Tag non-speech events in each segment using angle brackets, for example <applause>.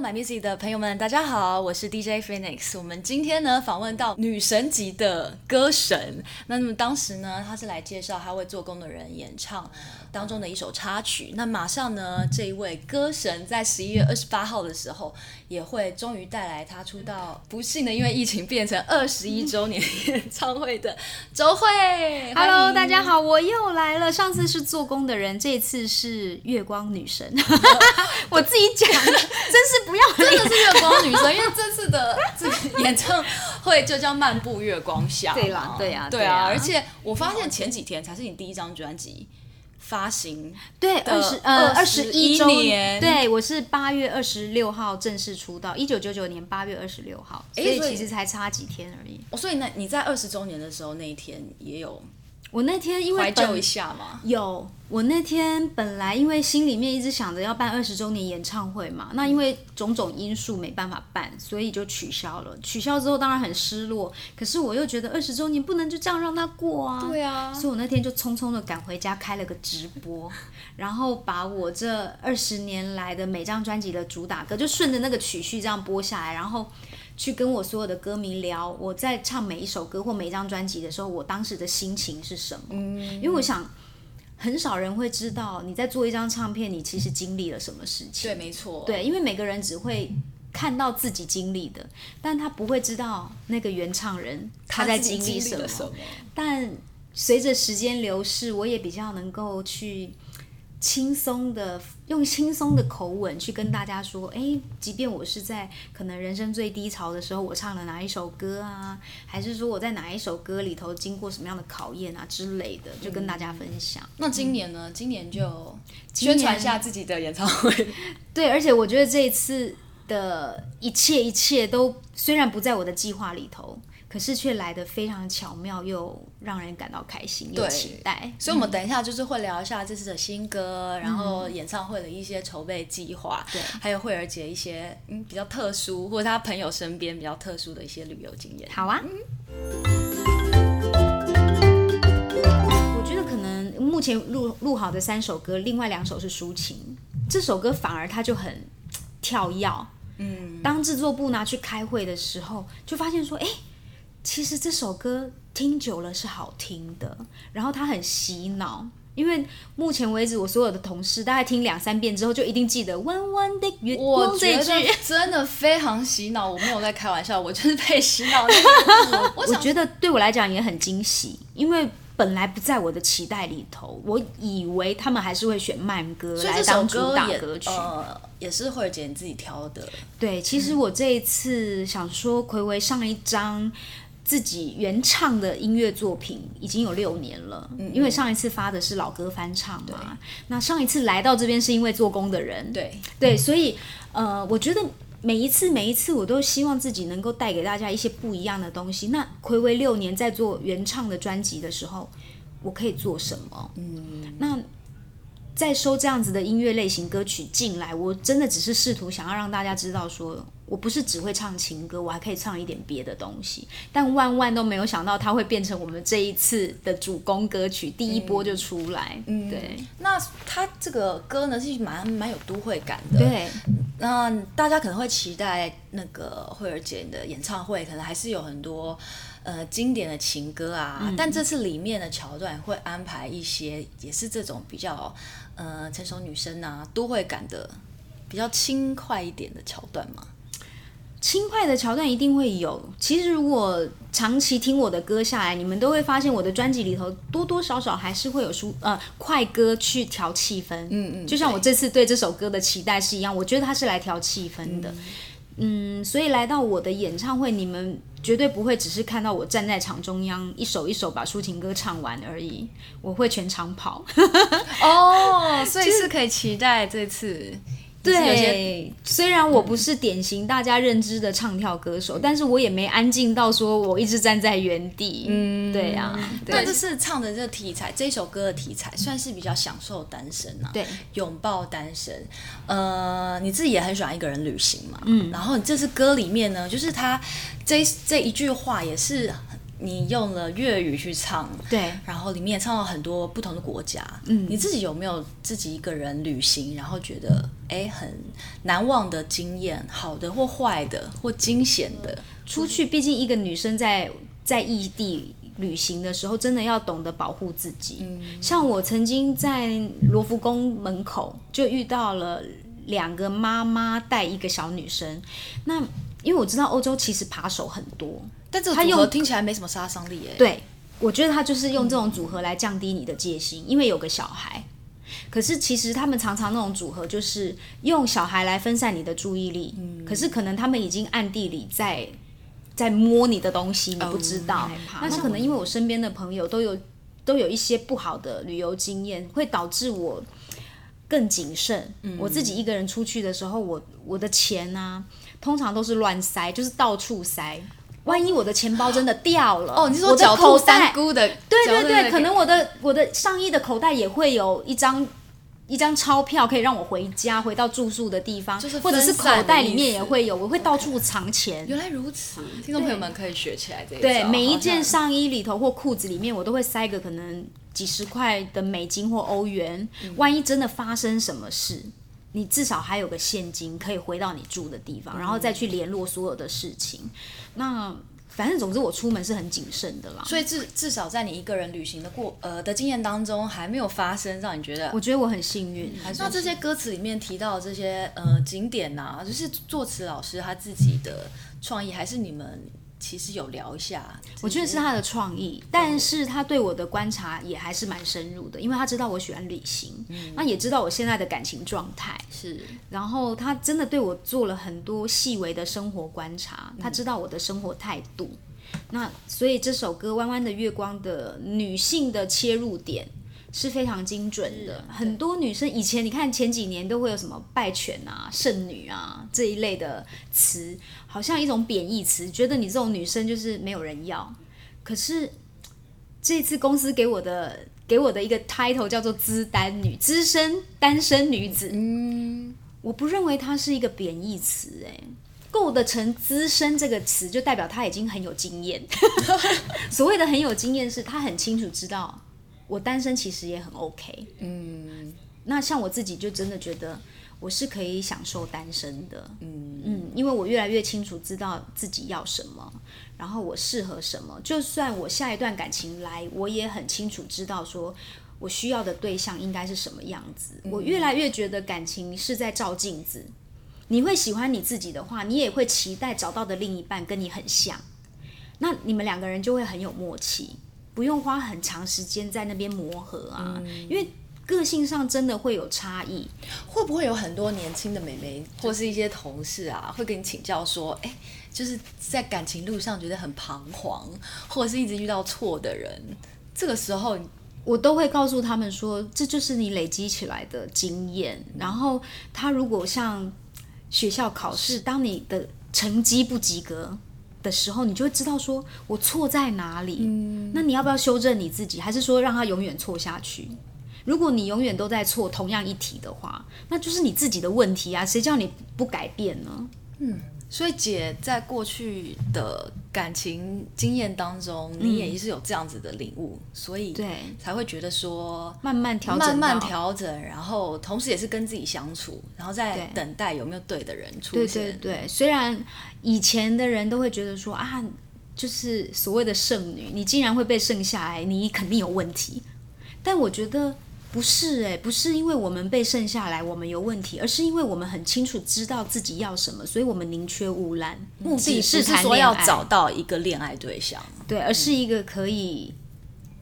My Music 的朋友们，大家好，我是 DJ Phoenix。我们今天呢访问到女神级的歌神，那那么当时呢，他是来介绍他为做工的人演唱当中的一首插曲。那马上呢，这一位歌神在十一月二十八号的时候，也会终于带来他出道，不幸的因为疫情变成二十一周年演唱会的周慧。Hello，大家好，我又来了。上次是做工的人，这次是月光女神。<laughs> 我自己讲，真是不要，真的是月光女生，因为这次的这个演唱会就叫《漫步月光下》。对啦，对呀，对啊。而且我发现前几天才是你第一张专辑发行，对，二十呃二十一年。对，我是八月二十六号正式出道，一九九九年八月二十六号，所以其实才差几天而已。哦，所以呢你在二十周年的时候那一天也有。我那天因为怀旧一下嘛，有我那天本来因为心里面一直想着要办二十周年演唱会嘛，那因为种种因素没办法办，所以就取消了。取消之后当然很失落，可是我又觉得二十周年不能就这样让它过啊。对啊，所以我那天就匆匆的赶回家开了个直播，<laughs> 然后把我这二十年来的每张专辑的主打歌就顺着那个曲序这样播下来，然后。去跟我所有的歌迷聊，我在唱每一首歌或每一张专辑的时候，我当时的心情是什么？嗯，因为我想，很少人会知道你在做一张唱片，你其实经历了什么事情。对，没错。对，因为每个人只会看到自己经历的，但他不会知道那个原唱人他在经历什么。什么。但随着时间流逝，我也比较能够去。轻松的，用轻松的口吻去跟大家说，哎，即便我是在可能人生最低潮的时候，我唱了哪一首歌啊，还是说我在哪一首歌里头经过什么样的考验啊之类的，就跟大家分享。嗯、那今年呢？嗯、今年就宣传一下自己的演唱会。<laughs> 对，而且我觉得这一次的一切一切都虽然不在我的计划里头。可是却来得非常巧妙，又让人感到开心，又期待。所以，我们等一下就是会聊一下这次的新歌，嗯、然后演唱会的一些筹备计划，对，还有慧儿姐一些嗯比较特殊，或者她朋友身边比较特殊的一些旅游经验。好啊。嗯、我觉得可能目前录录好的三首歌，另外两首是抒情，这首歌反而它就很跳跃。嗯，当制作部拿去开会的时候，就发现说，哎。其实这首歌听久了是好听的，然后它很洗脑，因为目前为止我所有的同事大概听两三遍之后就一定记得弯弯的月光这句，<laughs> 真的非常洗脑。我没有在开玩笑，我就是被洗脑。<laughs> 我我觉得对我来讲也很惊喜，因为本来不在我的期待里头，我以为他们还是会选慢歌来当主打歌曲。呃，也是慧姐你自己挑的。对，其实我这一次想说，睽违上一张。自己原唱的音乐作品已经有六年了，嗯，因为上一次发的是老歌翻唱嘛。那上一次来到这边是因为做工的人，对对，所以呃，我觉得每一次每一次我都希望自己能够带给大家一些不一样的东西。那暌违六年在做原唱的专辑的时候，我可以做什么？嗯，那在收这样子的音乐类型歌曲进来，我真的只是试图想要让大家知道说。我不是只会唱情歌，我还可以唱一点别的东西。但万万都没有想到，它会变成我们这一次的主攻歌曲，第一波就出来。嗯，对。那它这个歌呢，是蛮蛮有都会感的。对。那大家可能会期待那个慧儿姐的演唱会，可能还是有很多呃经典的情歌啊。嗯。但这次里面的桥段会安排一些，也是这种比较呃成熟女生啊，都会感的比较轻快一点的桥段嘛。轻快的桥段一定会有。其实如果长期听我的歌下来，你们都会发现我的专辑里头多多少少还是会有舒呃快歌去调气氛。嗯嗯，就像我这次对这首歌的期待是一样，我觉得它是来调气氛的。嗯，嗯，所以来到我的演唱会，你们绝对不会只是看到我站在场中央一首一首把抒情歌唱完而已，我会全场跑。哦，<laughs> 所以是可以期待这次。对，虽然我不是典型大家认知的唱跳歌手，嗯、但是我也没安静到说我一直站在原地。嗯，对呀、啊。对，这次唱的这个题材，这首歌的题材算是比较享受单身啊。对，拥抱单身。呃，你自己也很喜欢一个人旅行嘛。嗯。然后你这次歌里面呢，就是他这这一句话也是你用了粤语去唱。对。然后里面也唱了很多不同的国家。嗯。你自己有没有自己一个人旅行，然后觉得？哎很难忘的经验，好的或坏的或惊险的。出去，毕竟一个女生在在异地旅行的时候，真的要懂得保护自己。嗯，像我曾经在罗浮宫门口就遇到了两个妈妈带一个小女生。那因为我知道欧洲其实扒手很多，但这个组合听起来没什么杀伤力耶。对，我觉得他就是用这种组合来降低你的戒心，因为有个小孩。可是其实他们常常那种组合就是用小孩来分散你的注意力。嗯，可是可能他们已经暗地里在。在摸你的东西，你不知道。Oh, 那可能因为我身边的朋友都有都有一些不好的旅游经验，会导致我更谨慎。嗯、我自己一个人出去的时候，我我的钱啊，通常都是乱塞，就是到处塞。万一我的钱包真的掉了，哦，你说狡兔三窟的，对对对，可能我的我的上衣的口袋也会有一张。一张钞票可以让我回家，回到住宿的地方，就是或者是口袋里面也会有，我会到处藏钱。原来如此，听众朋友们可以学起来这一。对，每一件上衣里头或裤子里面，我都会塞个可能几十块的美金或欧元。嗯，万一真的发生什么事，你至少还有个现金可以回到你住的地方，然后再去联络所有的事情。那。反正总之，我出门是很谨慎的啦。所以至至少在你一个人旅行的过呃的经验当中，还没有发生让你觉得。我觉得我很幸运。嗯、那这些歌词里面提到的这些呃景点呐、啊，就是作词老师他自己的创意，还是你们？其实有聊一下，我觉得是他的创意，但是他对我的观察也还是蛮深入的，因为他知道我喜欢旅行，嗯，那也知道我现在的感情状态。是，然后他真的对我做了很多细微的生活观察，他知道我的生活态度，嗯，那所以这首歌《弯弯的月光》的女性的切入点。是非常精准的，很多女生以前你看前几年都会有什么败犬啊、剩女啊这一类的词，好像一种贬义词，觉得你这种女生就是没有人要。可是这次公司给我的给我的一个 title 叫做资单女，资深单身女子。嗯，我不认为它是一个贬义词，哎，构得成资深这个词就代表她已经很有经验。<laughs> 所谓的很有经验，是她很清楚知道。我单身其实也很 OK，嗯，那像我自己就真的觉得我是可以享受单身的，嗯。嗯，因为我越来越清楚知道自己要什么，然后我适合什么，就算我下一段感情来，我也很清楚知道说我需要的对象应该是什么样子。嗯，我越来越觉得感情是在照镜子，你会喜欢你自己的话，你也会期待找到的另一半跟你很像，那你们两个人就会很有默契。不用花很长时间在那边磨合啊，嗯，因为个性上真的会有差异。会不会有很多年轻的美眉或是一些同事啊，会跟你请教说，哎，就是在感情路上觉得很彷徨，或者是一直遇到错的人，这个时候我都会告诉他们说，这就是你累积起来的经验。然后他如果像学校考试，当你的成绩不及格。的时候，你就会知道说我错在哪里。嗯，那你要不要修正你自己，还是说让他永远错下去？如果你永远都在错同样一题的话，那就是你自己的问题啊！谁叫你不改变呢？嗯。所以姐在过去的感情经验当中，你也是有这样子的领悟，嗯、所以对才会觉得说慢慢调整，慢慢调整，然后同时也是跟自己相处，然后再等待有没有对的人出现。对对对，虽然以前的人都会觉得说啊，就是所谓的剩女，你竟然会被剩下来，你肯定有问题。但我觉得。不是哎，不是因为我们被剩下来，我们有问题，而是因为我们很清楚知道自己要什么，所以我们宁缺毋滥。目的是说要找到一个恋爱对象，对，而是一个可以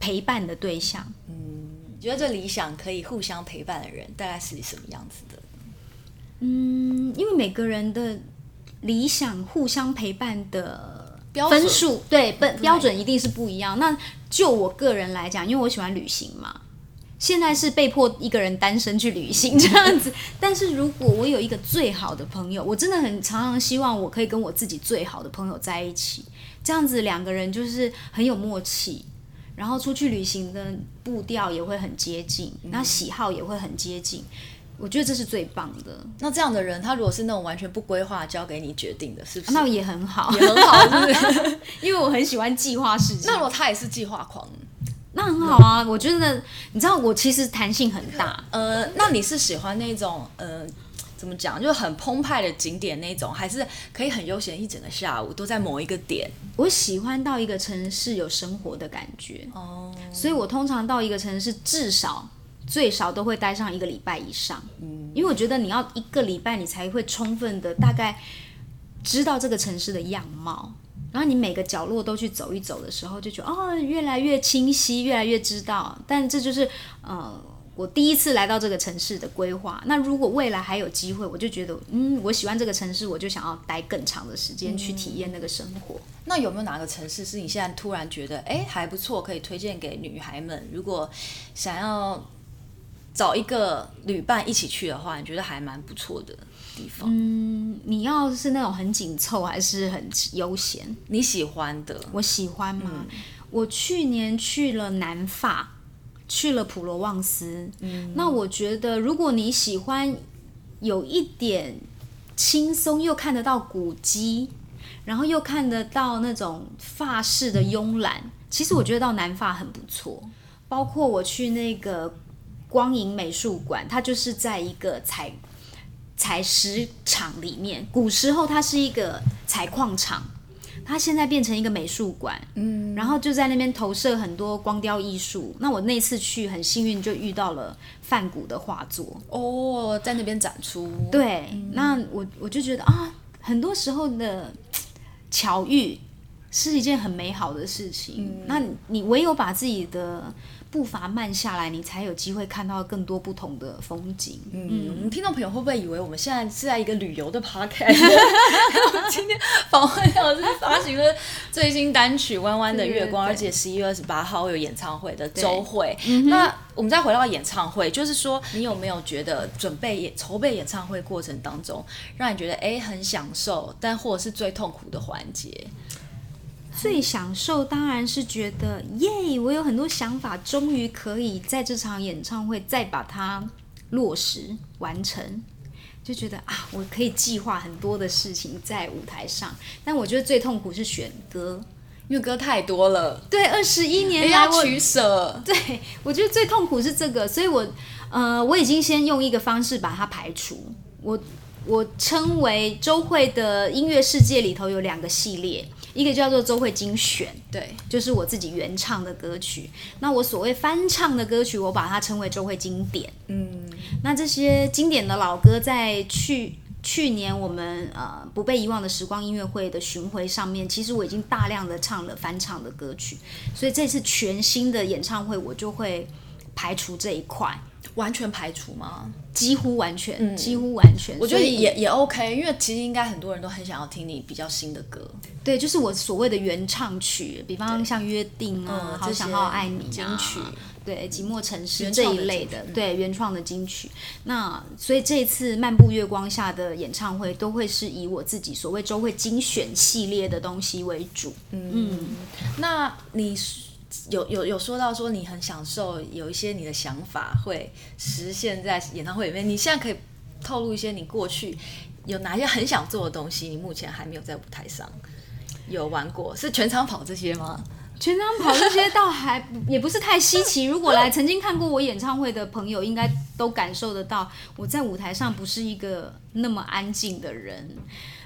陪伴的对象。嗯，你觉得这理想可以互相陪伴的人，大概是什么样子的？嗯，因为每个人的理想互相陪伴的分数，对，标标准一定是不一样。那就我个人来讲，因为我喜欢旅行嘛。现在是被迫一个人单身去旅行 <laughs> 这样子，但是如果我有一个最好的朋友，我真的很常常希望我可以跟我自己最好的朋友在一起，这样子两个人就是很有默契，然后出去旅行的步调也会很接近，那喜好也会很接近，我觉得这是最棒的。那这样的人，他如果是那种完全不规划交给你决定的，是不是？那也很好，也很好，是不是？<laughs> 因为我很喜欢计划事情。那如果他也是计划狂？那很好啊，我觉得你知道我其实弹性很大。呃，那你是喜欢那种呃，怎么讲，就很澎湃的景点那种，还是可以很悠闲一整个下午都在某一个点？我喜欢到一个城市有生活的感觉。哦，所以我通常到一个城市至少最少都会待上一个礼拜以上，嗯，因为我觉得你要一个礼拜你才会充分的大概知道这个城市的样貌，然后你每个角落都去走一走的时候，就觉得哦越来越清晰，越来越知道，但这就是呃。我第一次来到这个城市的规划，那如果未来还有机会，我就觉得，嗯，我喜欢这个城市，我就想要待更长的时间去体验那个生活。那有没有哪个城市是你现在突然觉得，哎，还不错，可以推荐给女孩们？如果想要找一个旅伴一起去的话，你觉得还蛮不错的地方？嗯，你要是那种很紧凑，还是很悠闲？你喜欢的？我喜欢吗？嗯，我去年去了南法。去了普罗旺斯，嗯，那我觉得如果你喜欢有一点轻松，又看得到古迹，然后又看得到那种法式的慵懒，其实我觉得到南法很不错。包括我去那个光影美术馆，它就是在一个采采石场里面，古时候它是一个采矿场。它现在变成一个美术馆，嗯，然后就在那边投射很多光雕艺术。那我那次去很幸运，就遇到了梵谷的画作哦，在那边展出。对，嗯、那我我就觉得啊，很多时候的巧遇是一件很美好的事情。嗯、那你唯有把自己的步伐慢下来，你才有机会看到更多不同的风景。嗯，我们听众朋友会不会以为我们现在是在一个旅游的 podcast？今天访问到是发行了最新单曲《弯弯的月光》，而且十一月二十八号有演唱会的周会。那我们再回到演唱会，就是说你有没有觉得准备演筹备演唱会过程当中，让你觉得哎很享受，但或者是最痛苦的环节？最享受当然是觉得耶，我有很多想法，终于可以在这场演唱会再把它落实完成，就觉得啊，我可以计划很多的事情在舞台上。但我觉得最痛苦是选歌，因为歌太多了。对，二十一年来要取舍。对，我觉得最痛苦是这个，所以我呃，我已经先用一个方式把它排除。我我称为周会的音乐世界里头有两个系列。一个叫做周会精选，对，就是我自己原唱的歌曲。那我所谓翻唱的歌曲，我把它称为周会经典。嗯，那这些经典的老歌，在去去年我们呃不被遗忘的时光音乐会的巡回上面，其实我已经大量的唱了翻唱的歌曲。所以这次全新的演唱会，我就会排除这一块。完全排除吗？几乎完全，嗯、几乎完全。我觉得也也 OK，因为其实应该很多人都很想要听你比较新的歌。对，就是我所谓的原唱曲，比方像《约定》啊，嗯《好想好爱你》金曲，对，《寂寞城市》这一类的，对，原创的金曲。那所以这一次漫步月光下的演唱会，都会是以我自己所谓周会精选系列的东西为主。嗯，嗯，那你。有有有说到说你很享受，有一些你的想法会实现在演唱会里面。你现在可以透露一些你过去有哪些很想做的东西？你目前还没有在舞台上有玩过，是全场跑这些吗？全场跑这些倒还也不是太稀奇。如果来曾经看过我演唱会的朋友，应该都感受得到我在舞台上不是一个那么安静的人。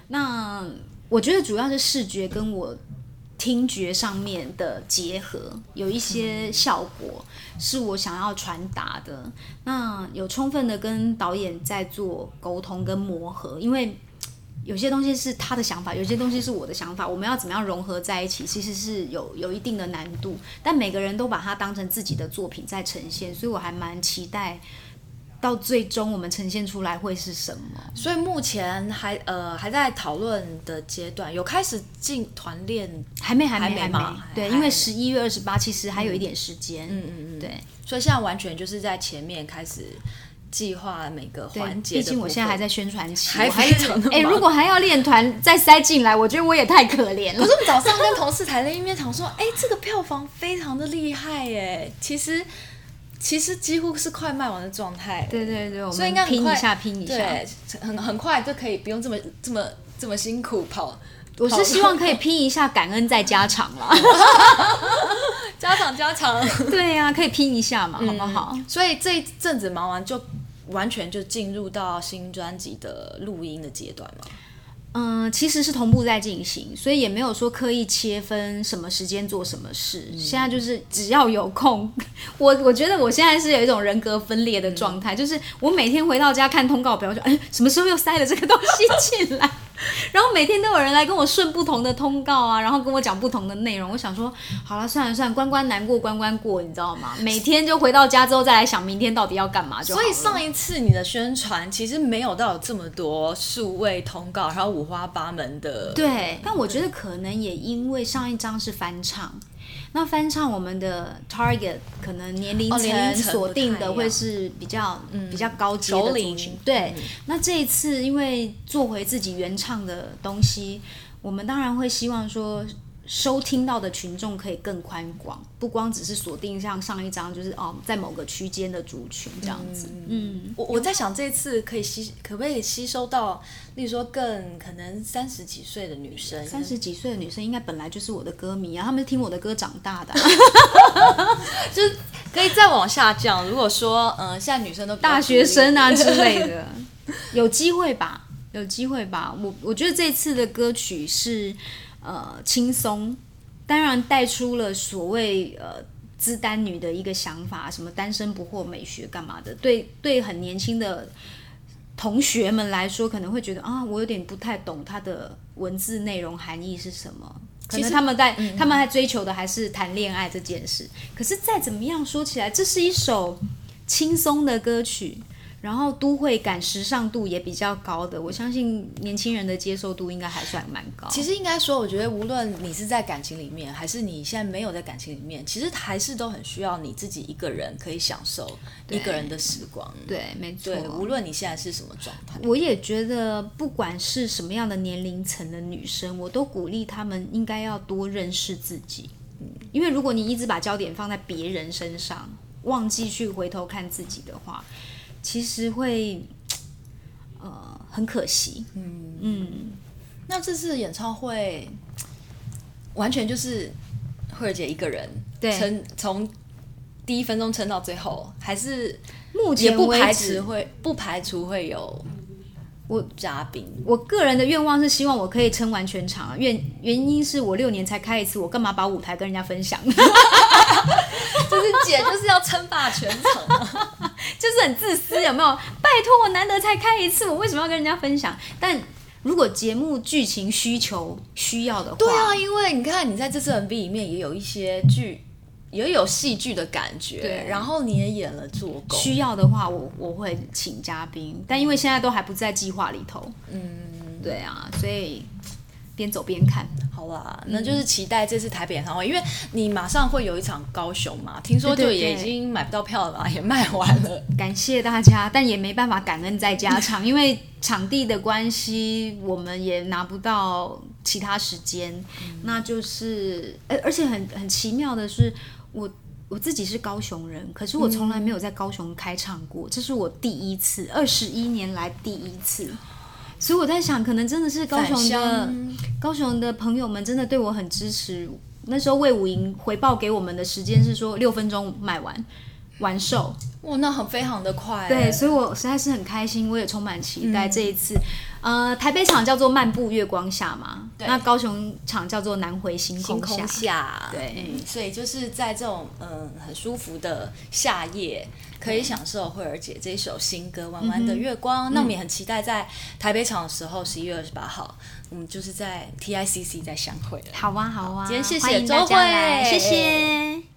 那我觉得主要是视觉跟我。听觉上面的结合，有一些效果是我想要传达的。那有充分的跟导演在做沟通跟磨合，因为 <tsk> 有些东西是他的想法，有些东西是我的想法，我们要怎么样融合在一起，其实是有有一定的难度。但每个人都把它当成自己的作品在呈现，所以我还蛮期待。到最终我们呈现出来会是什么？所以目前还呃还在讨论的阶段，有开始进团练还没还没还没，对，因为十一月二十八其实还有一点时间，嗯嗯嗯，对，所以现在完全就是在前面开始计划每个环节。毕竟我现在还在宣传期，还非常的忙。<laughs> 哎，如果还要练团再塞进来，我觉得我也太可怜了。可是我早上跟同事谈了一面，想说，哎，这个票房非常的厉害耶，其实。其实几乎是快卖完的状态，对对对，所以应该拼一下拼一下，对，很很快就可以不用这么这么这么辛苦跑。我是希望可以拼一下，感恩再加长啦，<laughs> 加长加长，对呀、啊，可以拼一下嘛，好不好？所以这一阵子忙完就完全就进入到新专辑的录音的阶段吗？嗯，其实是同步在进行，所以也没有说刻意切分什么时间做什么事。现在就是只要有空，我我觉得我现在是有一种人格分裂的状态，就是我每天回到家看通告表，说哎，什么时候又塞了这个东西进来？<laughs> 然后每天都有人来跟我顺不同的通告啊，然后跟我讲不同的内容。我想说，好了，算了算了，关关难过关关过，你知道吗？每天就回到家之后再来想明天到底要干嘛就好。所以上一次你的宣传其实没有到有这么多数位通告，还有五花八门的。对，但我觉得可能也因为上一张是翻唱。那翻唱我们的 target 可能年龄层锁定的会是比较、嗯、比较高级的族群，对。嗯、那这一次因为做回自己原唱的东西，我们当然会希望说。收听到的群众可以更宽广，不光只是锁定像上一张，就是哦，在某个区间的族群这样子。嗯，嗯我我在想这次可以吸，可不可以吸收到，例如说更可能三十几岁的女生，三十几岁的女生应该本来就是我的歌迷啊，他们是听我的歌长大的，<laughs> 就是可以再往下降。如果说，嗯、呃，现在女生都大学生啊之类的，<laughs> 有机会吧，有机会吧。我我觉得这次的歌曲是。呃，轻松，当然带出了所谓呃资单女的一个想法，什么单身不惑美学干嘛的？对对，很年轻的同学们来说，可能会觉得啊，我有点不太懂他的文字内容含义是什么。其实他们在，嗯、他们还追求的还是谈恋爱这件事。可是再怎么样说起来，这是一首轻松的歌曲。然后都会感、时尚度也比较高的，我相信年轻人的接受度应该还算蛮高。其实应该说，我觉得无论你是在感情里面，还是你现在没有在感情里面，其实还是都很需要你自己一个人可以享受一个人的时光。对，对，没错。对，无论你现在是什么状态，我也觉得不管是什么样的年龄层的女生，我都鼓励她们应该要多认识自己。嗯，因为如果你一直把焦点放在别人身上，忘记去回头看自己的话。其实会，呃，很可惜。嗯嗯，那这次演唱会完全就是慧儿姐一个人撑，从第一分钟撑到最后，还是目前不排除会不排除会有我嘉宾。我个人的愿望是希望我可以撑完全场。原原因是我六年才开一次，我干嘛把舞台跟人家分享？<laughs> 就是姐就是要称霸全场。就是很自私，有没有？<laughs> 拜托，我难得才开一次，我为什么要跟人家分享？但如果节目剧情需求需要的话，对啊，因为你看，你在这次 MV 里面也有一些剧，也有戏剧的感觉，对，然后你也演了做工，需要的话我，我我会请嘉宾，但因为现在都还不在计划里头，嗯，对啊，所以。边走边看，好啦，那就是期待这次台北演唱会，因为你马上会有一场高雄嘛，听说就也已经买不到票了吧，<laughs> 也卖完了。感谢大家，但也没办法感恩再加场，<laughs> 因为场地的关系，我们也拿不到其他时间。嗯、那就是，而且很很奇妙的是，我我自己是高雄人，可是我从来没有在高雄开唱过，嗯、这是我第一次，二十一年来第一次。所以我在想，可能真的是高雄的高雄的朋友们真的对我很支持。那时候魏武营回报给我们的时间是说六分钟买完完售，哇，那很非常的快。对，所以我实在是很开心，我也充满期待这一次。嗯、呃，台北场叫做漫步月光下嘛，那高雄场叫做南回星空下。星空下对、嗯，所以就是在这种嗯很舒服的夏夜。可以享受惠儿姐这一首新歌《弯弯的月光》，嗯、那我们也很期待在台北场的时候，十一月二十八号，我们就是在 TICC 再相会了。好啊，好啊，今天谢谢周慧，谢谢。